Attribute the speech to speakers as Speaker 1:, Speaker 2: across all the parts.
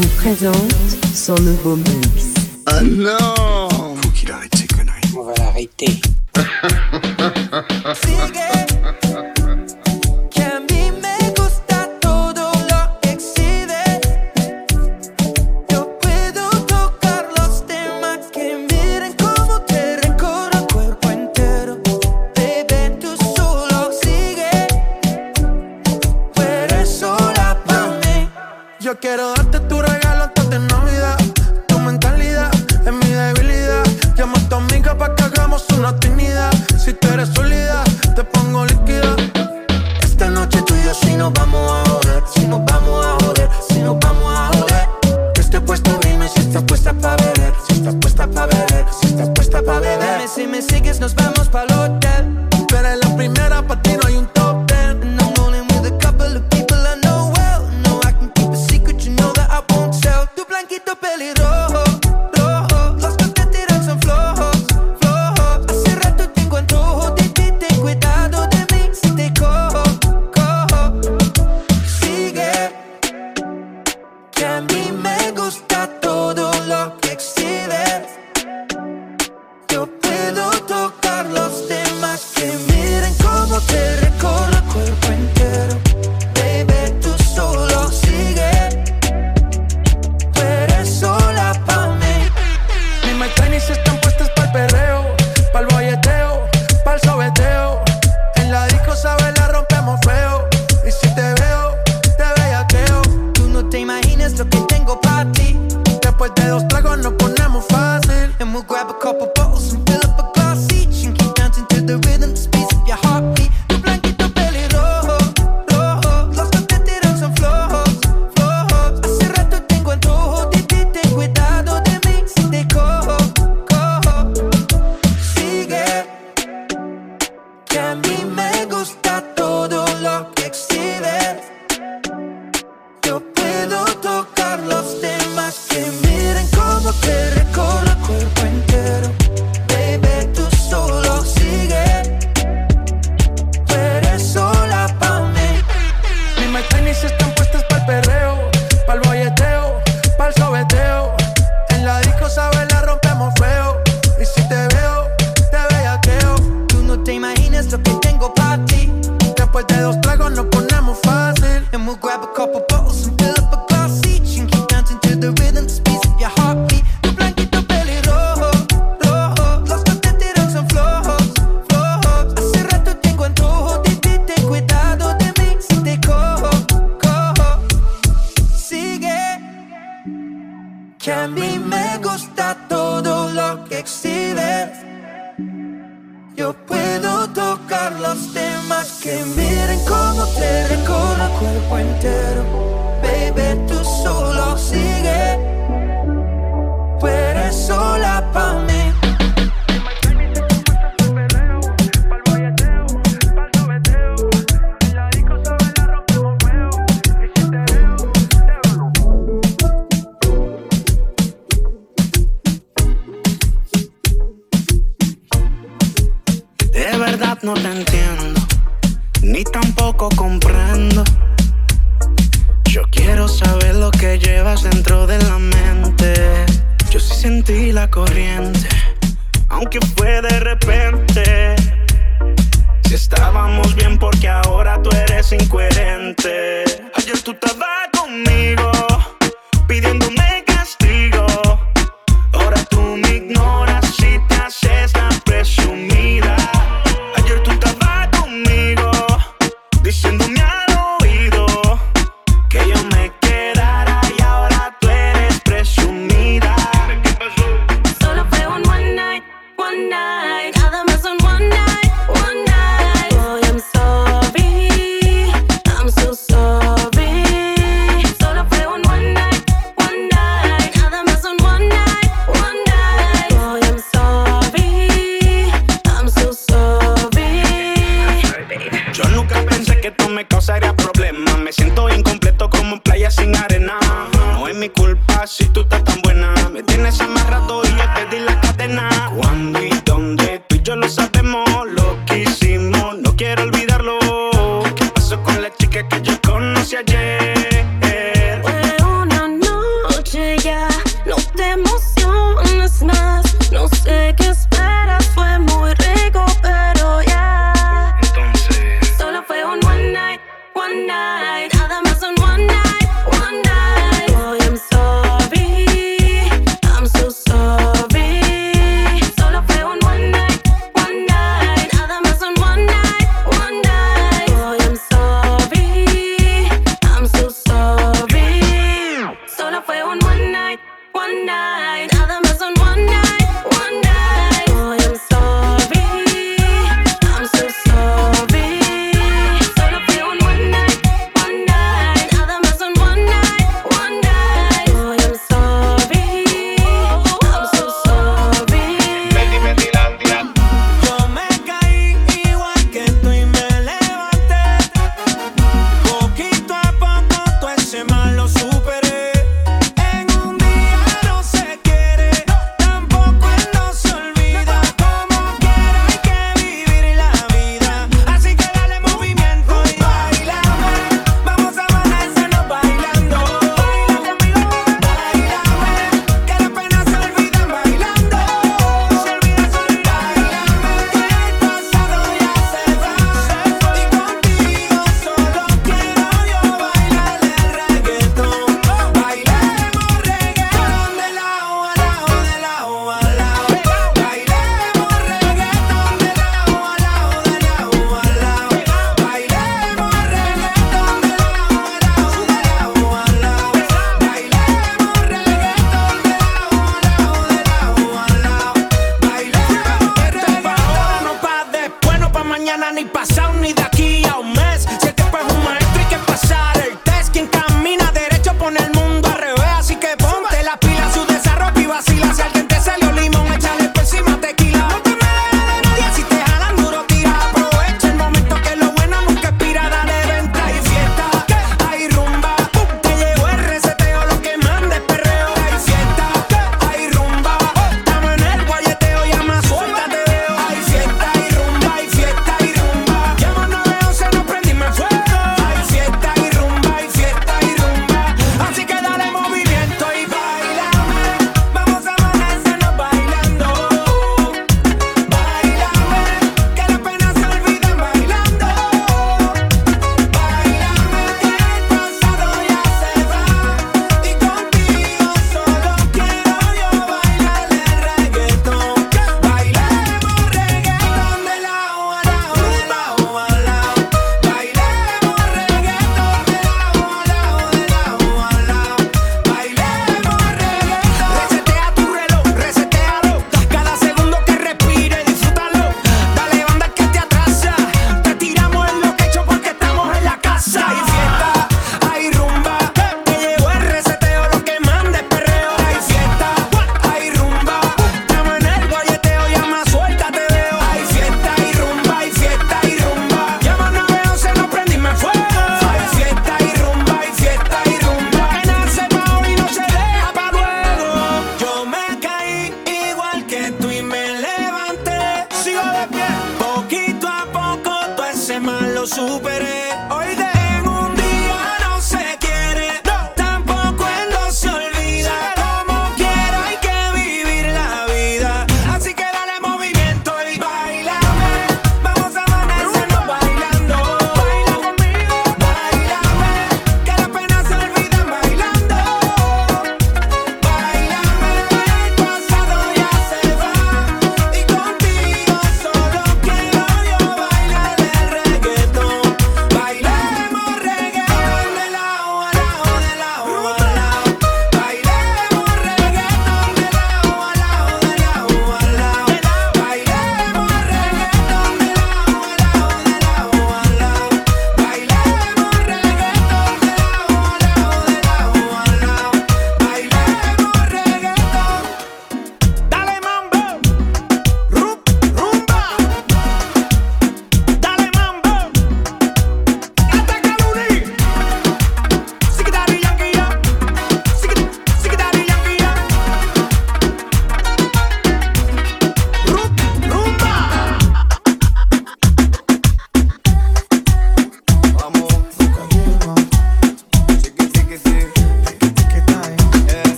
Speaker 1: vous présente son nouveau mix.
Speaker 2: Ah oh non
Speaker 3: Faut qu'il arrête ses conneries.
Speaker 4: On va l'arrêter.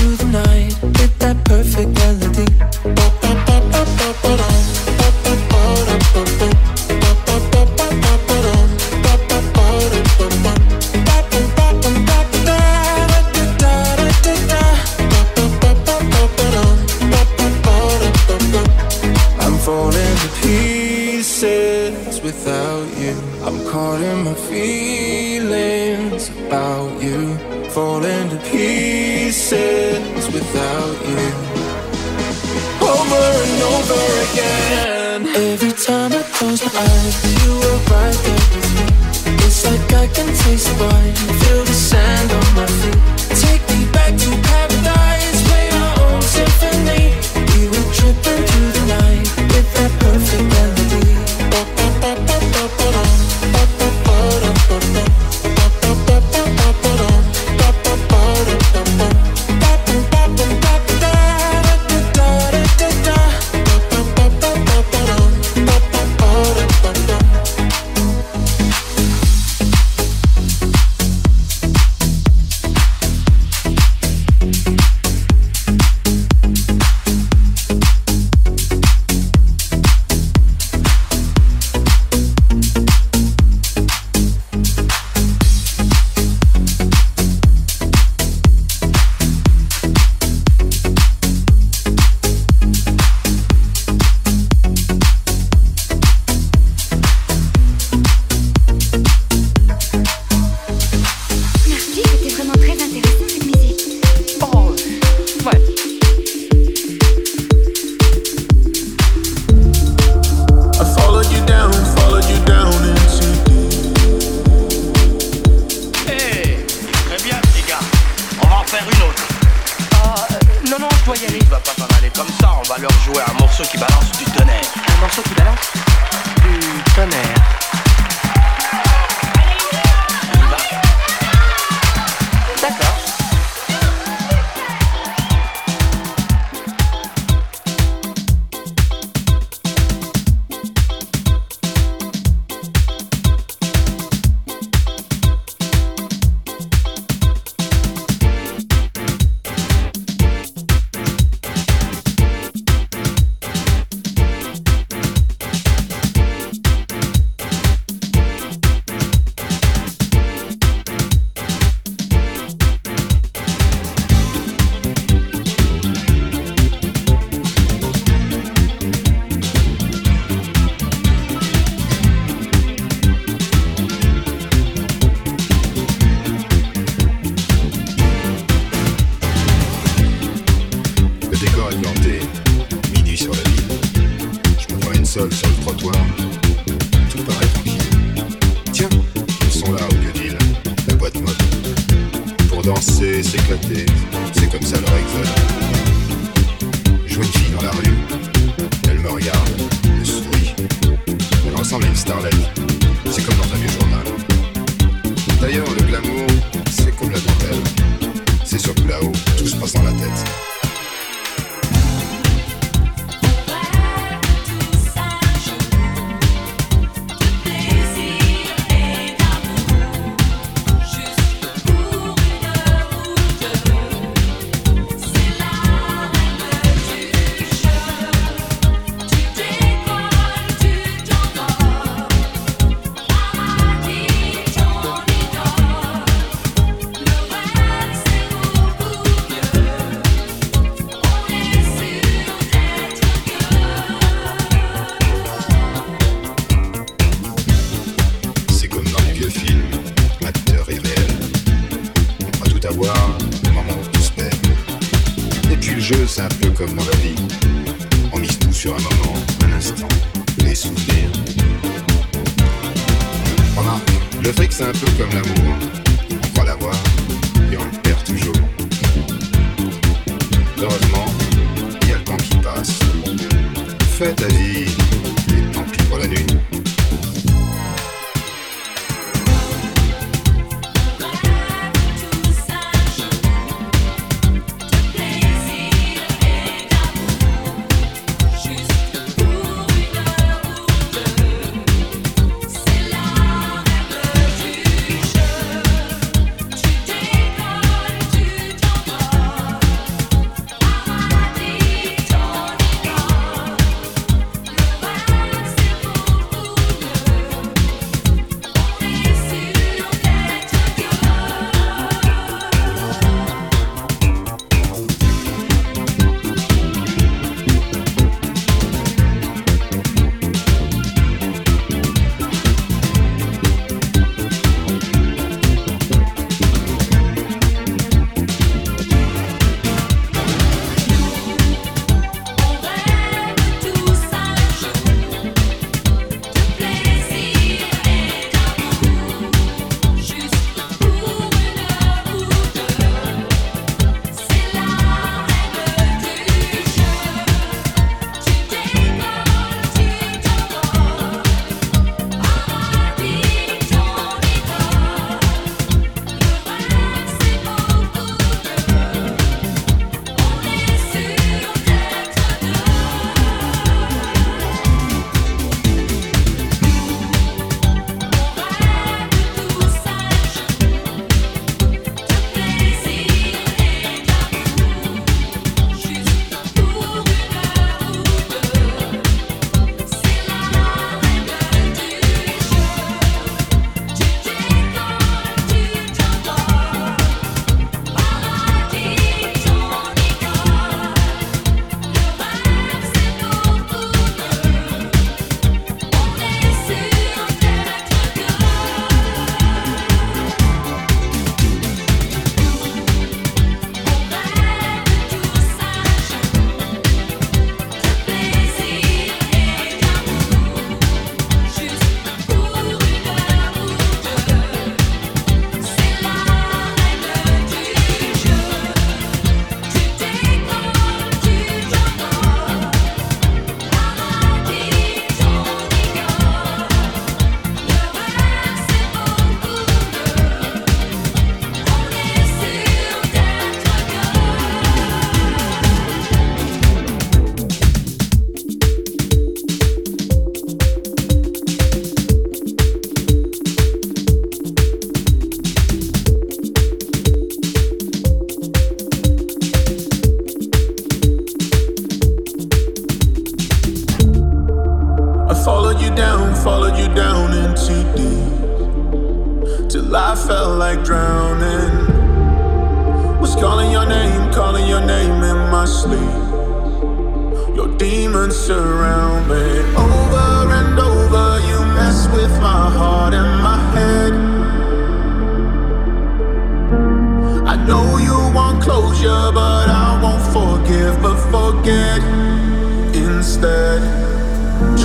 Speaker 5: Through the night,
Speaker 6: Followed you down, followed you down into
Speaker 7: deep. Till I felt like drowning. Was calling your name, calling your name in my sleep. Your demons surround me. Over and over, you mess with my heart and my head. I know you want closure, but I won't forgive, but forget instead.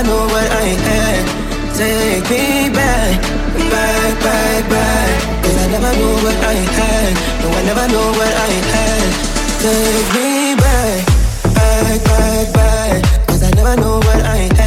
Speaker 8: Know what I am. Take me back, back, back, back. Cause I never know what I had. No, I never know what I had. Take me back, back, back, back. Cause I never know what I had.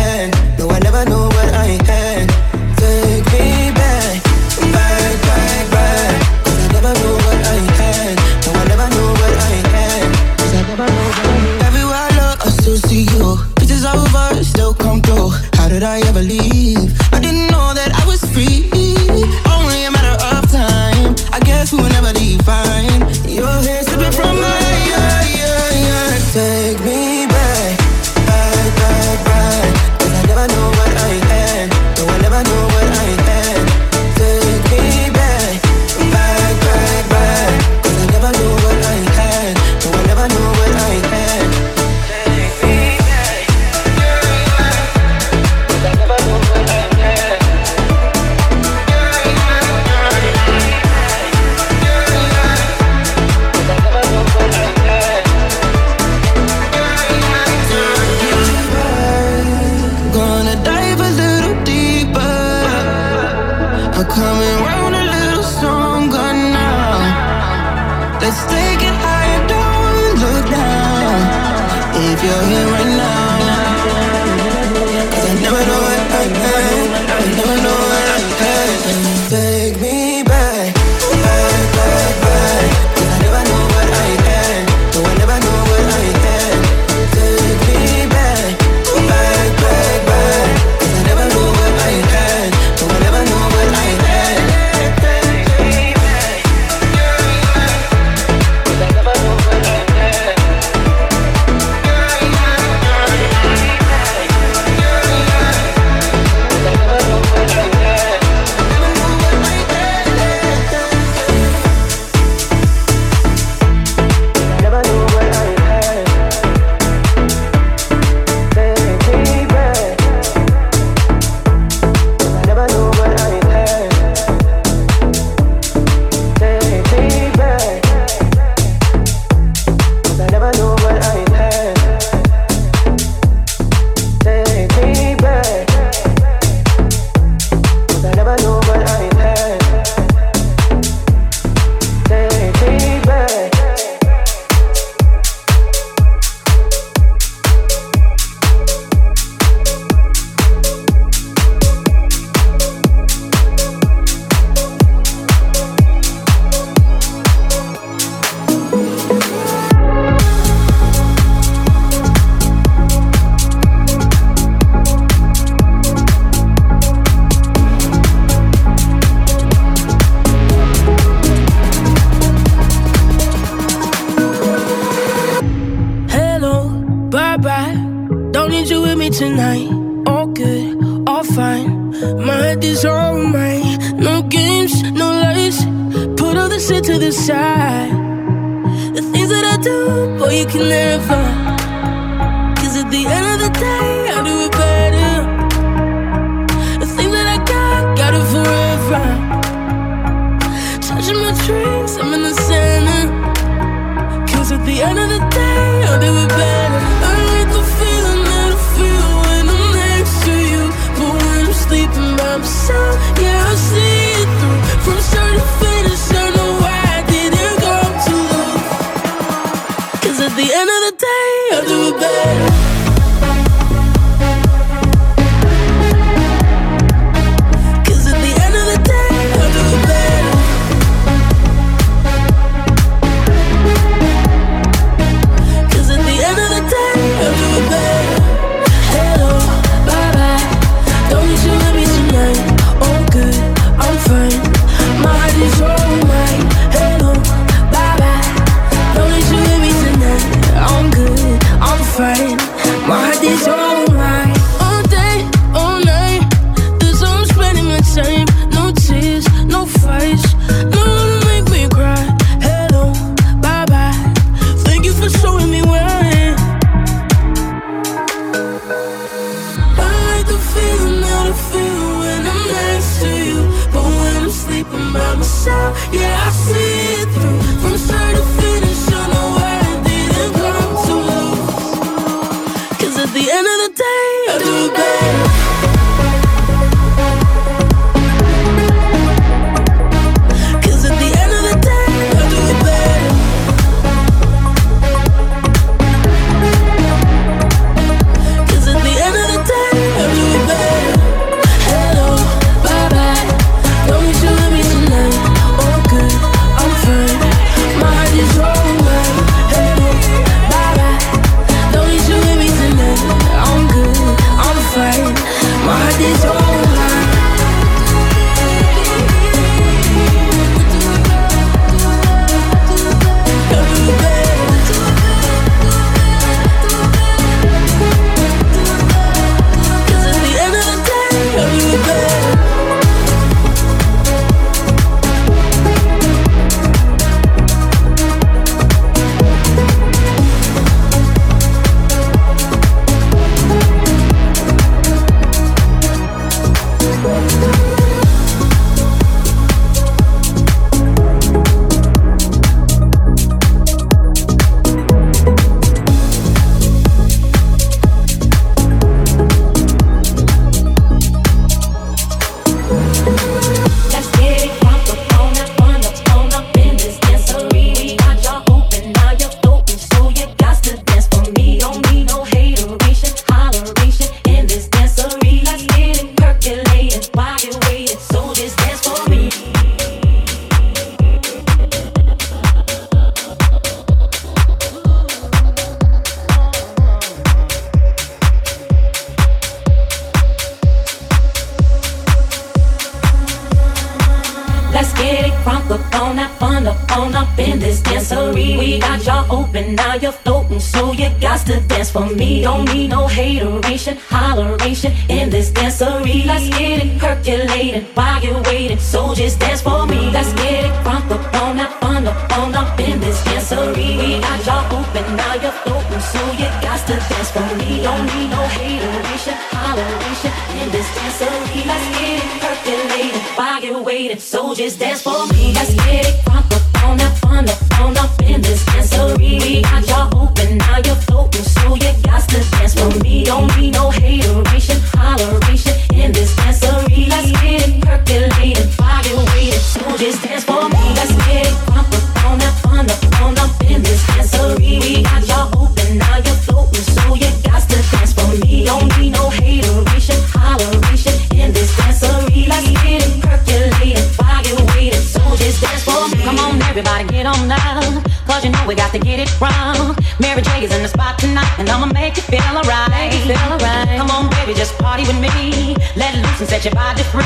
Speaker 9: set your body free.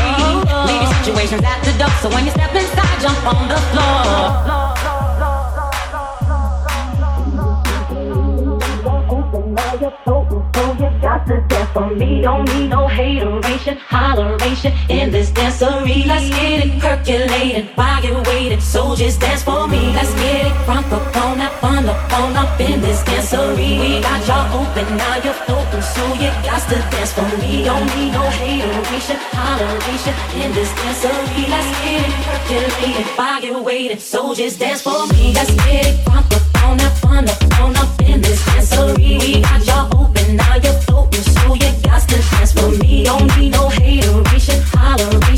Speaker 9: Leave your situations at the door. So when you step inside, jump on the floor.
Speaker 10: for me. Don't need no hateration, holleration in this dancery. Let's get it percolating, while you're waiting. Soldiers dance for me. Let's get up on up all up in this dancery. We got y'all open, now you're open, so you got to dance for me. Don't need no hateration, toleration in this dancery. Let's get it percolated, body weighted, so just dance for me. Let's get it pump up on up on up on up in this dancery. We got y'all open, now you're floating, so you got to dance for me. Don't need no hateration, holleration.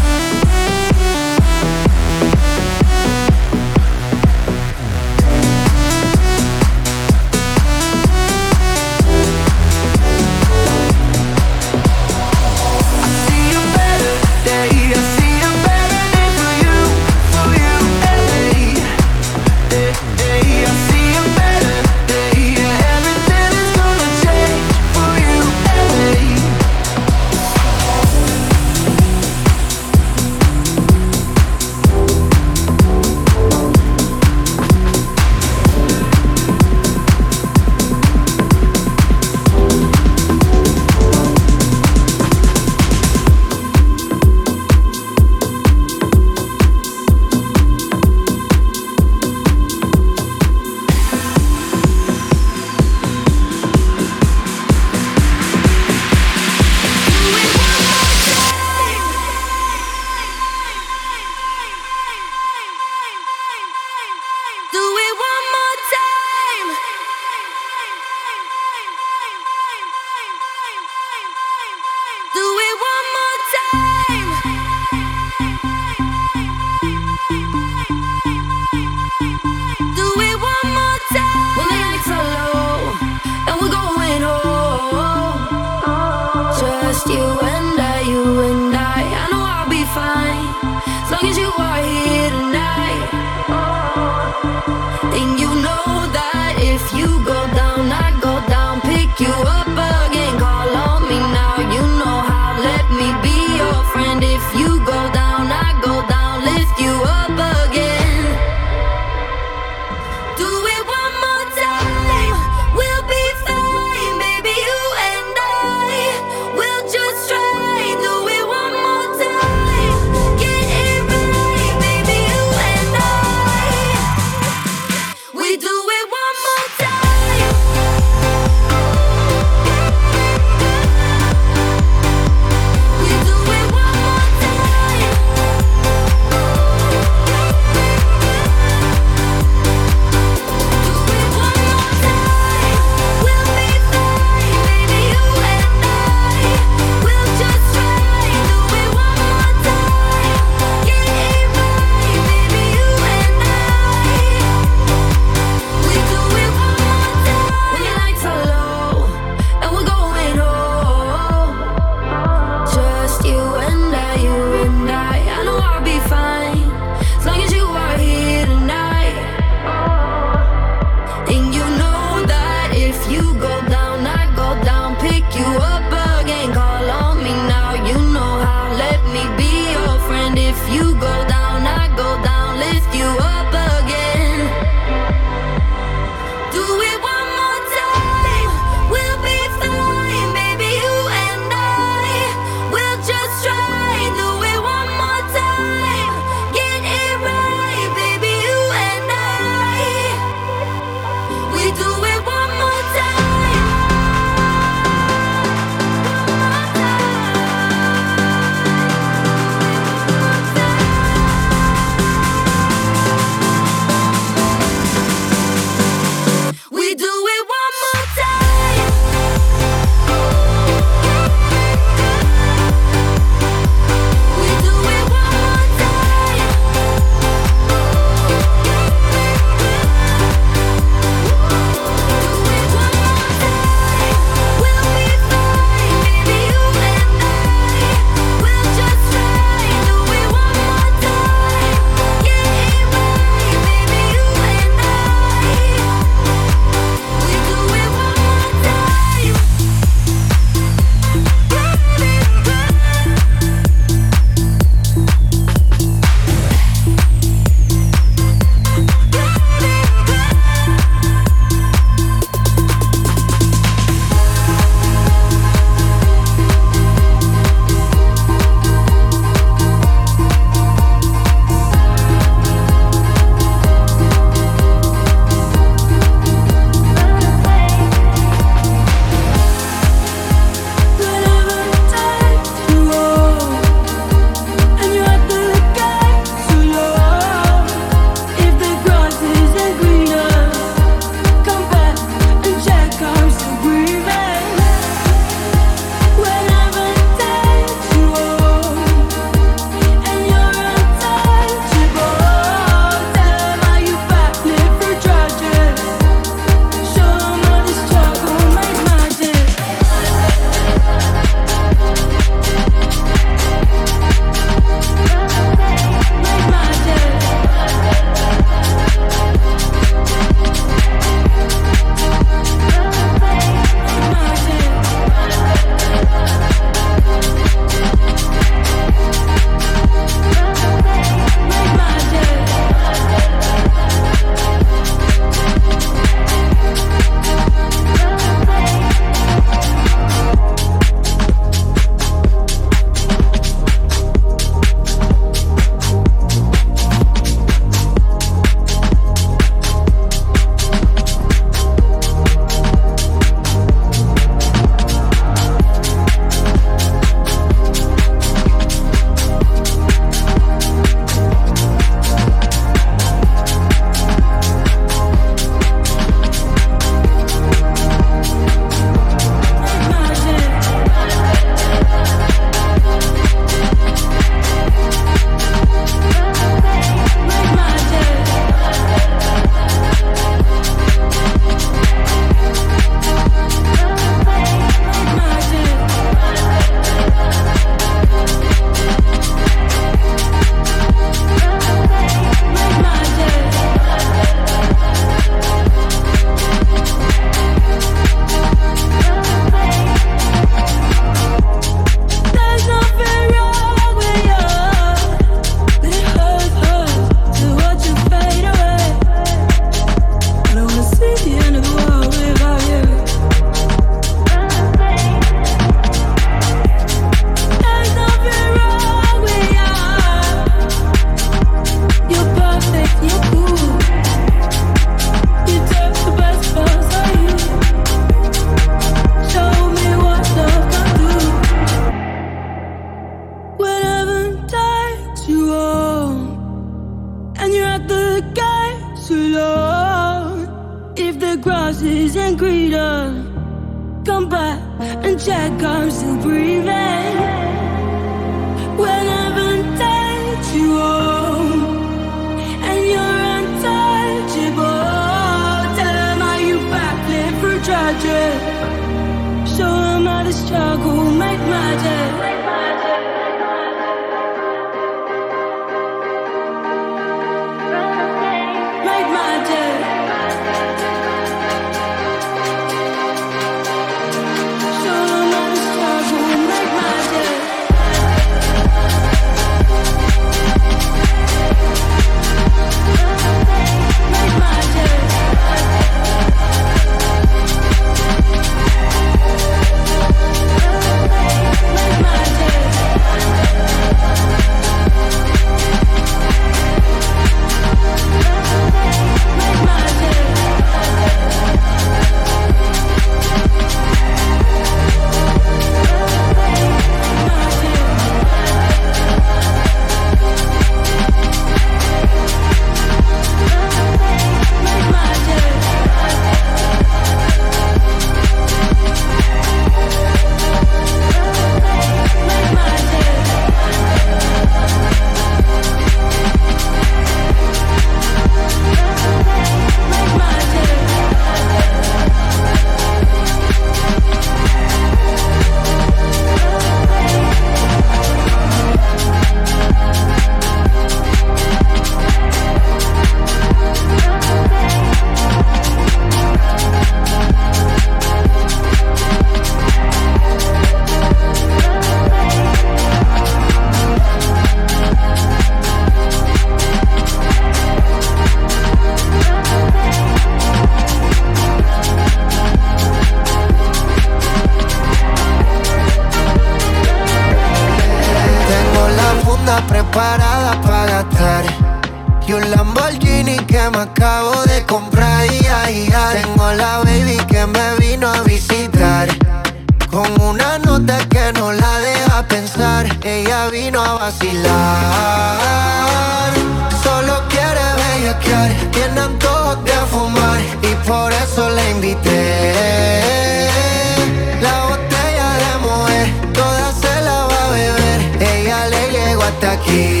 Speaker 11: Llegó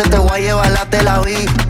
Speaker 11: noche Te voy a llevar la Tel Aviv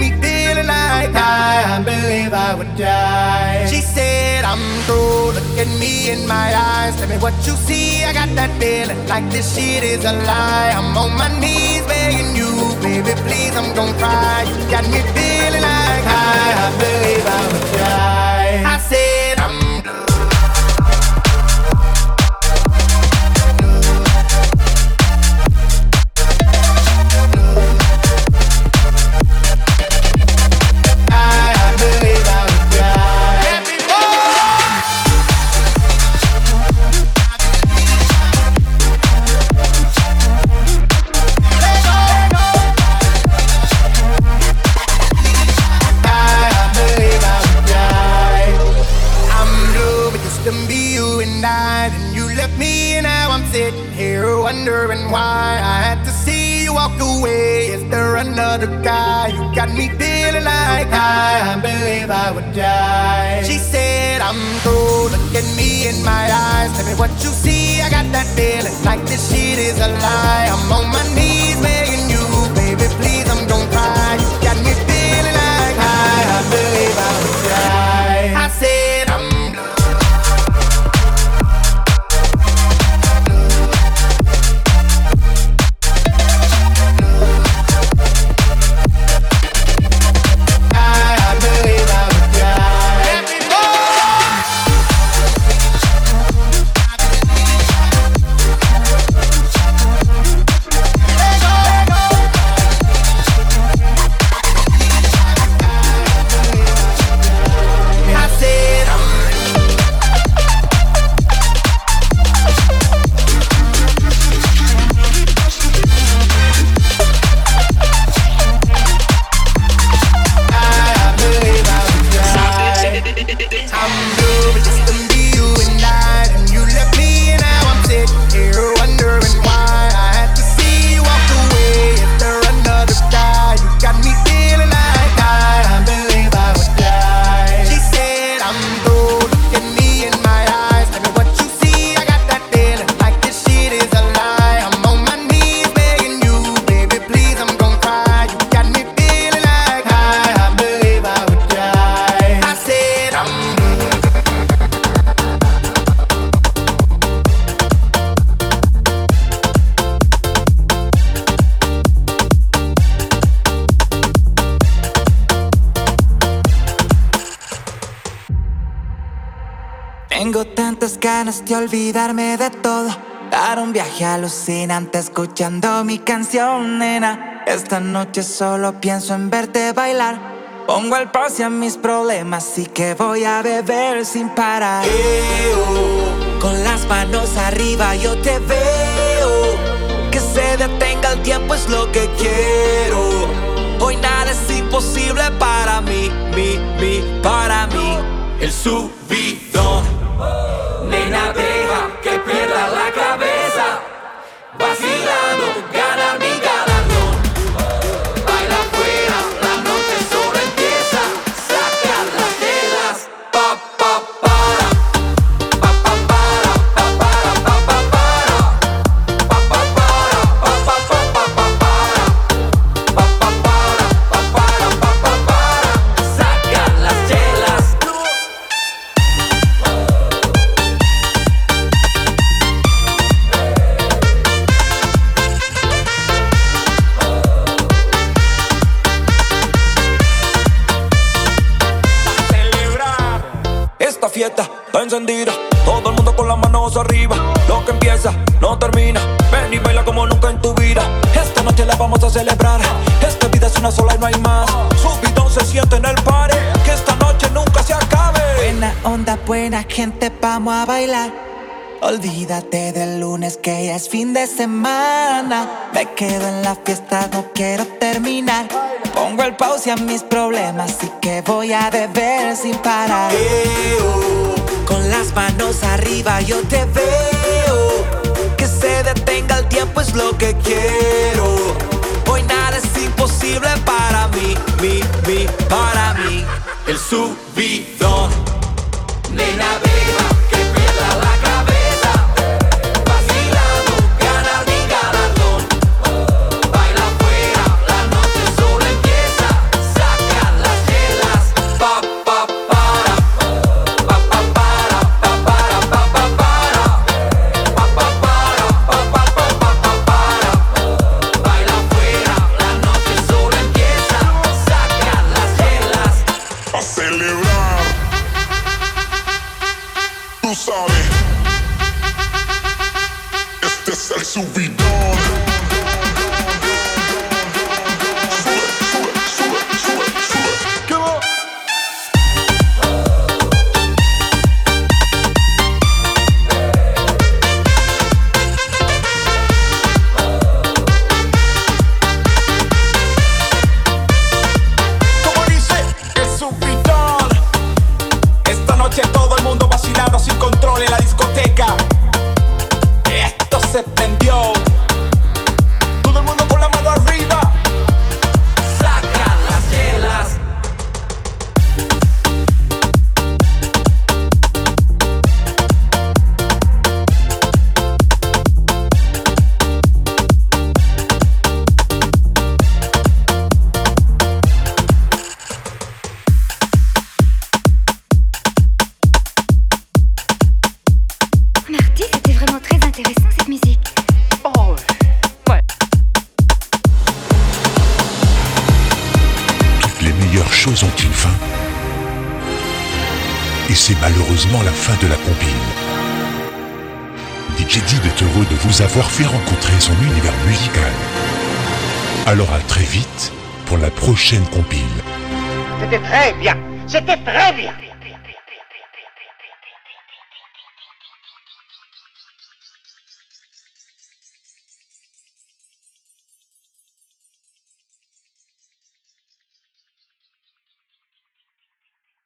Speaker 12: me feeling like I, I believe I would die. She said, I'm through, look at me in my eyes. Tell me what you see, I got that feeling like this shit is a lie. I'm on my knees begging you, baby, please, I'm gonna cry. You got me feeling like I, I believe I would die.
Speaker 3: olvidarme de todo. Dar un viaje alucinante escuchando mi canción, nena. Esta noche solo pienso en verte bailar. Pongo el pause a mis problemas y que voy a beber sin parar. Oh, con las manos arriba yo te veo. Que se detenga el tiempo es lo que quiero. Hoy nada es imposible para mí, mi, mi, para mí. El subidón. Nena, está encendida, todo el mundo con las manos arriba. Lo que empieza no termina. Ven y baila como nunca en tu vida. Esta noche la vamos a celebrar. Esta vida es una sola y no hay más. Subidón se siente en el pare. Que esta noche nunca se acabe. Buena onda, buena gente, vamos a bailar. Olvídate del lunes que ya es fin de semana. Me quedo en la fiesta, no quiero terminar. Pongo el pause a mis problemas y que voy a beber sin parar. Las manos arriba yo te veo. Que se detenga el tiempo es lo que quiero. Hoy nada es imposible para mí, mi, mi, para mí. El subidón. Nena,